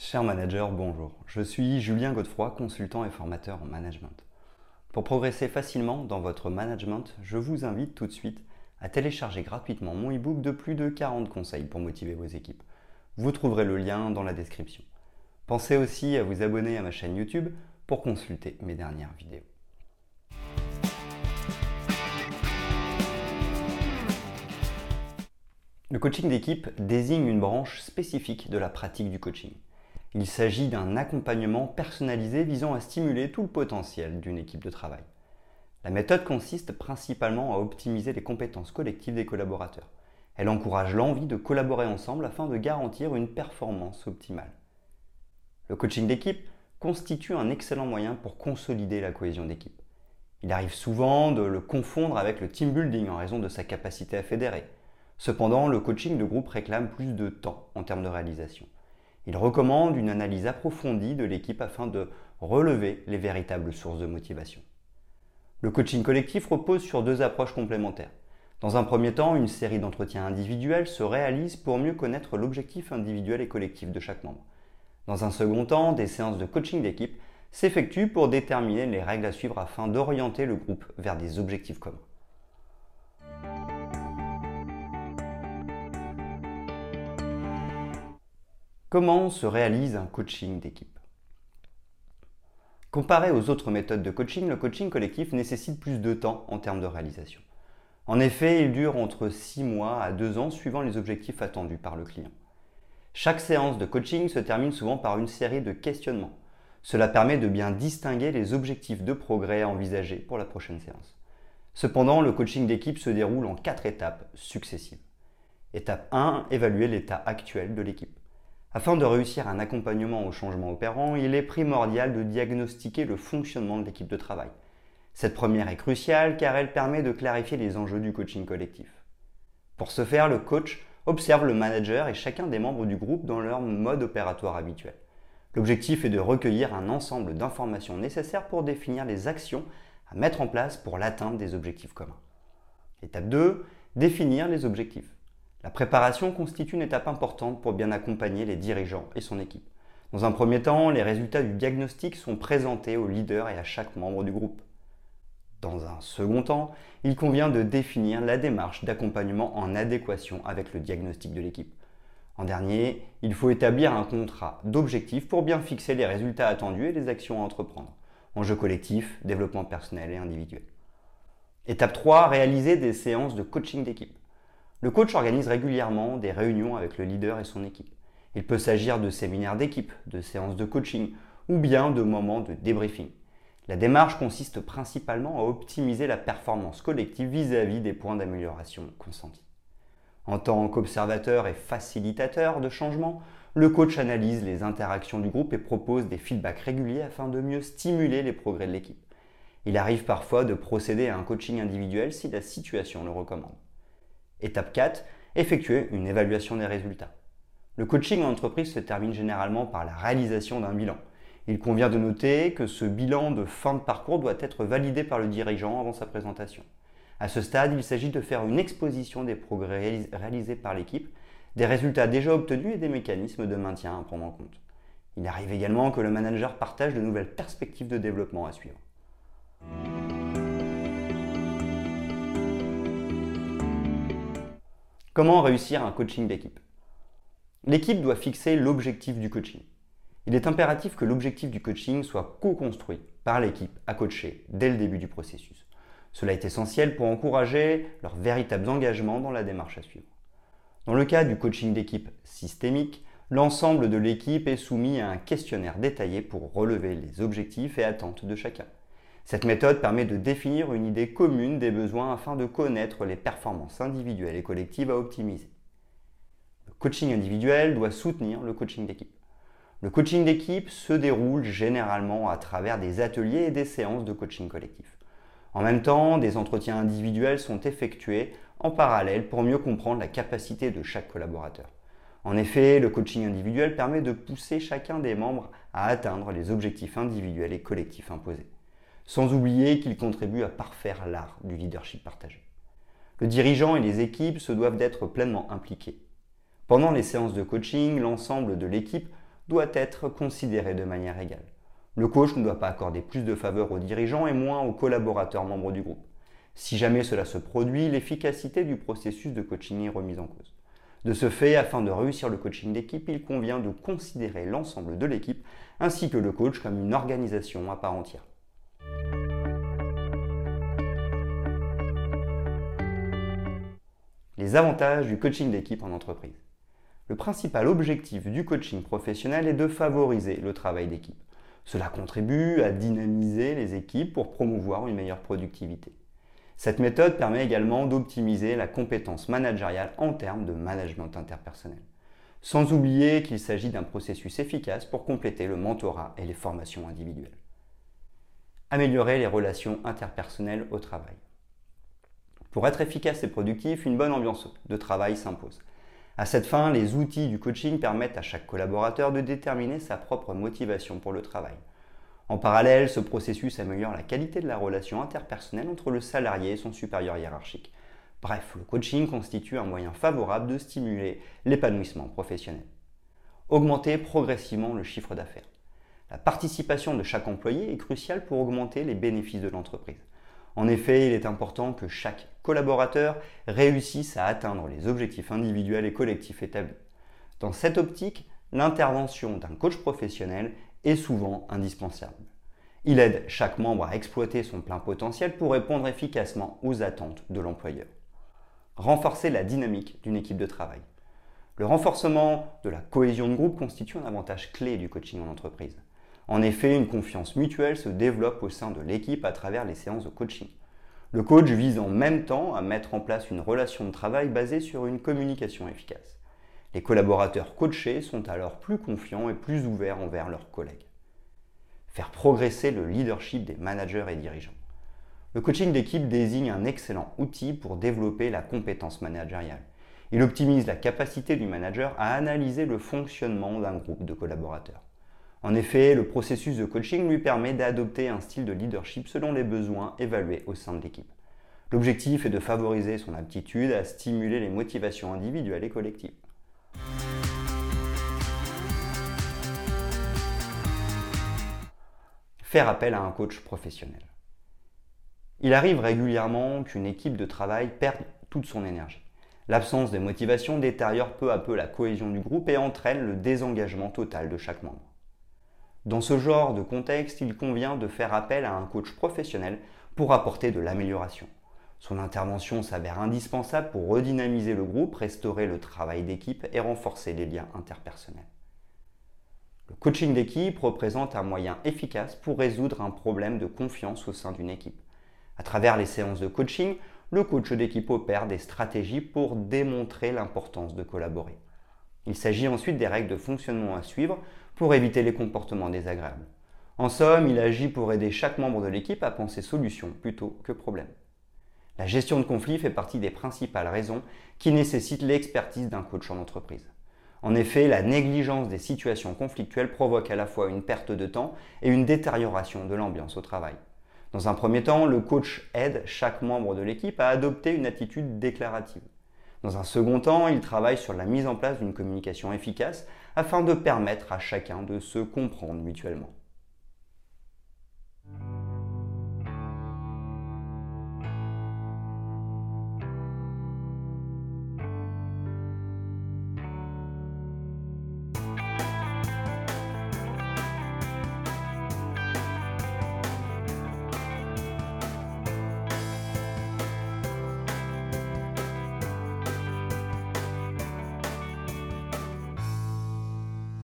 Cher manager, bonjour. Je suis Julien Godefroy, consultant et formateur en management. Pour progresser facilement dans votre management, je vous invite tout de suite à télécharger gratuitement mon e-book de plus de 40 conseils pour motiver vos équipes. Vous trouverez le lien dans la description. Pensez aussi à vous abonner à ma chaîne YouTube pour consulter mes dernières vidéos. Le coaching d'équipe désigne une branche spécifique de la pratique du coaching. Il s'agit d'un accompagnement personnalisé visant à stimuler tout le potentiel d'une équipe de travail. La méthode consiste principalement à optimiser les compétences collectives des collaborateurs. Elle encourage l'envie de collaborer ensemble afin de garantir une performance optimale. Le coaching d'équipe constitue un excellent moyen pour consolider la cohésion d'équipe. Il arrive souvent de le confondre avec le team building en raison de sa capacité à fédérer. Cependant, le coaching de groupe réclame plus de temps en termes de réalisation. Il recommande une analyse approfondie de l'équipe afin de relever les véritables sources de motivation. Le coaching collectif repose sur deux approches complémentaires. Dans un premier temps, une série d'entretiens individuels se réalise pour mieux connaître l'objectif individuel et collectif de chaque membre. Dans un second temps, des séances de coaching d'équipe s'effectuent pour déterminer les règles à suivre afin d'orienter le groupe vers des objectifs communs. Comment se réalise un coaching d'équipe? Comparé aux autres méthodes de coaching, le coaching collectif nécessite plus de temps en termes de réalisation. En effet, il dure entre 6 mois à 2 ans suivant les objectifs attendus par le client. Chaque séance de coaching se termine souvent par une série de questionnements. Cela permet de bien distinguer les objectifs de progrès à envisager pour la prochaine séance. Cependant, le coaching d'équipe se déroule en 4 étapes successives. Étape 1, évaluer l'état actuel de l'équipe. Afin de réussir un accompagnement au changement opérant, il est primordial de diagnostiquer le fonctionnement de l'équipe de travail. Cette première est cruciale car elle permet de clarifier les enjeux du coaching collectif. Pour ce faire, le coach observe le manager et chacun des membres du groupe dans leur mode opératoire habituel. L'objectif est de recueillir un ensemble d'informations nécessaires pour définir les actions à mettre en place pour l'atteinte des objectifs communs. Étape 2. Définir les objectifs. La préparation constitue une étape importante pour bien accompagner les dirigeants et son équipe. Dans un premier temps, les résultats du diagnostic sont présentés au leader et à chaque membre du groupe. Dans un second temps, il convient de définir la démarche d'accompagnement en adéquation avec le diagnostic de l'équipe. En dernier, il faut établir un contrat d'objectifs pour bien fixer les résultats attendus et les actions à entreprendre. Enjeux collectifs, développement personnel et individuel. Étape 3, réaliser des séances de coaching d'équipe. Le coach organise régulièrement des réunions avec le leader et son équipe. Il peut s'agir de séminaires d'équipe, de séances de coaching ou bien de moments de débriefing. La démarche consiste principalement à optimiser la performance collective vis-à-vis des points d'amélioration consentis. En tant qu'observateur et facilitateur de changement, le coach analyse les interactions du groupe et propose des feedbacks réguliers afin de mieux stimuler les progrès de l'équipe. Il arrive parfois de procéder à un coaching individuel si la situation le recommande. Étape 4, effectuer une évaluation des résultats. Le coaching en entreprise se termine généralement par la réalisation d'un bilan. Il convient de noter que ce bilan de fin de parcours doit être validé par le dirigeant avant sa présentation. À ce stade, il s'agit de faire une exposition des progrès réalisés par l'équipe, des résultats déjà obtenus et des mécanismes de maintien à prendre en compte. Il arrive également que le manager partage de nouvelles perspectives de développement à suivre. Comment réussir un coaching d'équipe? L'équipe doit fixer l'objectif du coaching. Il est impératif que l'objectif du coaching soit co-construit par l'équipe à coacher dès le début du processus. Cela est essentiel pour encourager leur véritable engagement dans la démarche à suivre. Dans le cas du coaching d'équipe systémique, l'ensemble de l'équipe est soumis à un questionnaire détaillé pour relever les objectifs et attentes de chacun. Cette méthode permet de définir une idée commune des besoins afin de connaître les performances individuelles et collectives à optimiser. Le coaching individuel doit soutenir le coaching d'équipe. Le coaching d'équipe se déroule généralement à travers des ateliers et des séances de coaching collectif. En même temps, des entretiens individuels sont effectués en parallèle pour mieux comprendre la capacité de chaque collaborateur. En effet, le coaching individuel permet de pousser chacun des membres à atteindre les objectifs individuels et collectifs imposés sans oublier qu'il contribue à parfaire l'art du leadership partagé. Le dirigeant et les équipes se doivent d'être pleinement impliqués. Pendant les séances de coaching, l'ensemble de l'équipe doit être considéré de manière égale. Le coach ne doit pas accorder plus de faveur aux dirigeants et moins aux collaborateurs membres du groupe. Si jamais cela se produit, l'efficacité du processus de coaching est remise en cause. De ce fait, afin de réussir le coaching d'équipe, il convient de considérer l'ensemble de l'équipe ainsi que le coach comme une organisation à part entière. Les avantages du coaching d'équipe en entreprise. Le principal objectif du coaching professionnel est de favoriser le travail d'équipe. Cela contribue à dynamiser les équipes pour promouvoir une meilleure productivité. Cette méthode permet également d'optimiser la compétence managériale en termes de management interpersonnel. Sans oublier qu'il s'agit d'un processus efficace pour compléter le mentorat et les formations individuelles. Améliorer les relations interpersonnelles au travail. Pour être efficace et productif, une bonne ambiance de travail s'impose. À cette fin, les outils du coaching permettent à chaque collaborateur de déterminer sa propre motivation pour le travail. En parallèle, ce processus améliore la qualité de la relation interpersonnelle entre le salarié et son supérieur hiérarchique. Bref, le coaching constitue un moyen favorable de stimuler l'épanouissement professionnel. Augmenter progressivement le chiffre d'affaires. La participation de chaque employé est cruciale pour augmenter les bénéfices de l'entreprise. En effet, il est important que chaque collaborateur réussisse à atteindre les objectifs individuels et collectifs établis. Dans cette optique, l'intervention d'un coach professionnel est souvent indispensable. Il aide chaque membre à exploiter son plein potentiel pour répondre efficacement aux attentes de l'employeur. Renforcer la dynamique d'une équipe de travail. Le renforcement de la cohésion de groupe constitue un avantage clé du coaching en entreprise. En effet, une confiance mutuelle se développe au sein de l'équipe à travers les séances de coaching. Le coach vise en même temps à mettre en place une relation de travail basée sur une communication efficace. Les collaborateurs coachés sont alors plus confiants et plus ouverts envers leurs collègues. Faire progresser le leadership des managers et dirigeants. Le coaching d'équipe désigne un excellent outil pour développer la compétence managériale. Il optimise la capacité du manager à analyser le fonctionnement d'un groupe de collaborateurs. En effet, le processus de coaching lui permet d'adopter un style de leadership selon les besoins évalués au sein de l'équipe. L'objectif est de favoriser son aptitude à stimuler les motivations individuelles et collectives. Faire appel à un coach professionnel. Il arrive régulièrement qu'une équipe de travail perde toute son énergie. L'absence de motivation détériore peu à peu la cohésion du groupe et entraîne le désengagement total de chaque membre. Dans ce genre de contexte, il convient de faire appel à un coach professionnel pour apporter de l'amélioration. Son intervention s'avère indispensable pour redynamiser le groupe, restaurer le travail d'équipe et renforcer les liens interpersonnels. Le coaching d'équipe représente un moyen efficace pour résoudre un problème de confiance au sein d'une équipe. À travers les séances de coaching, le coach d'équipe opère des stratégies pour démontrer l'importance de collaborer. Il s'agit ensuite des règles de fonctionnement à suivre pour éviter les comportements désagréables. En somme, il agit pour aider chaque membre de l'équipe à penser solution plutôt que problème. La gestion de conflits fait partie des principales raisons qui nécessitent l'expertise d'un coach en entreprise. En effet, la négligence des situations conflictuelles provoque à la fois une perte de temps et une détérioration de l'ambiance au travail. Dans un premier temps, le coach aide chaque membre de l'équipe à adopter une attitude déclarative. Dans un second temps, il travaille sur la mise en place d'une communication efficace afin de permettre à chacun de se comprendre mutuellement.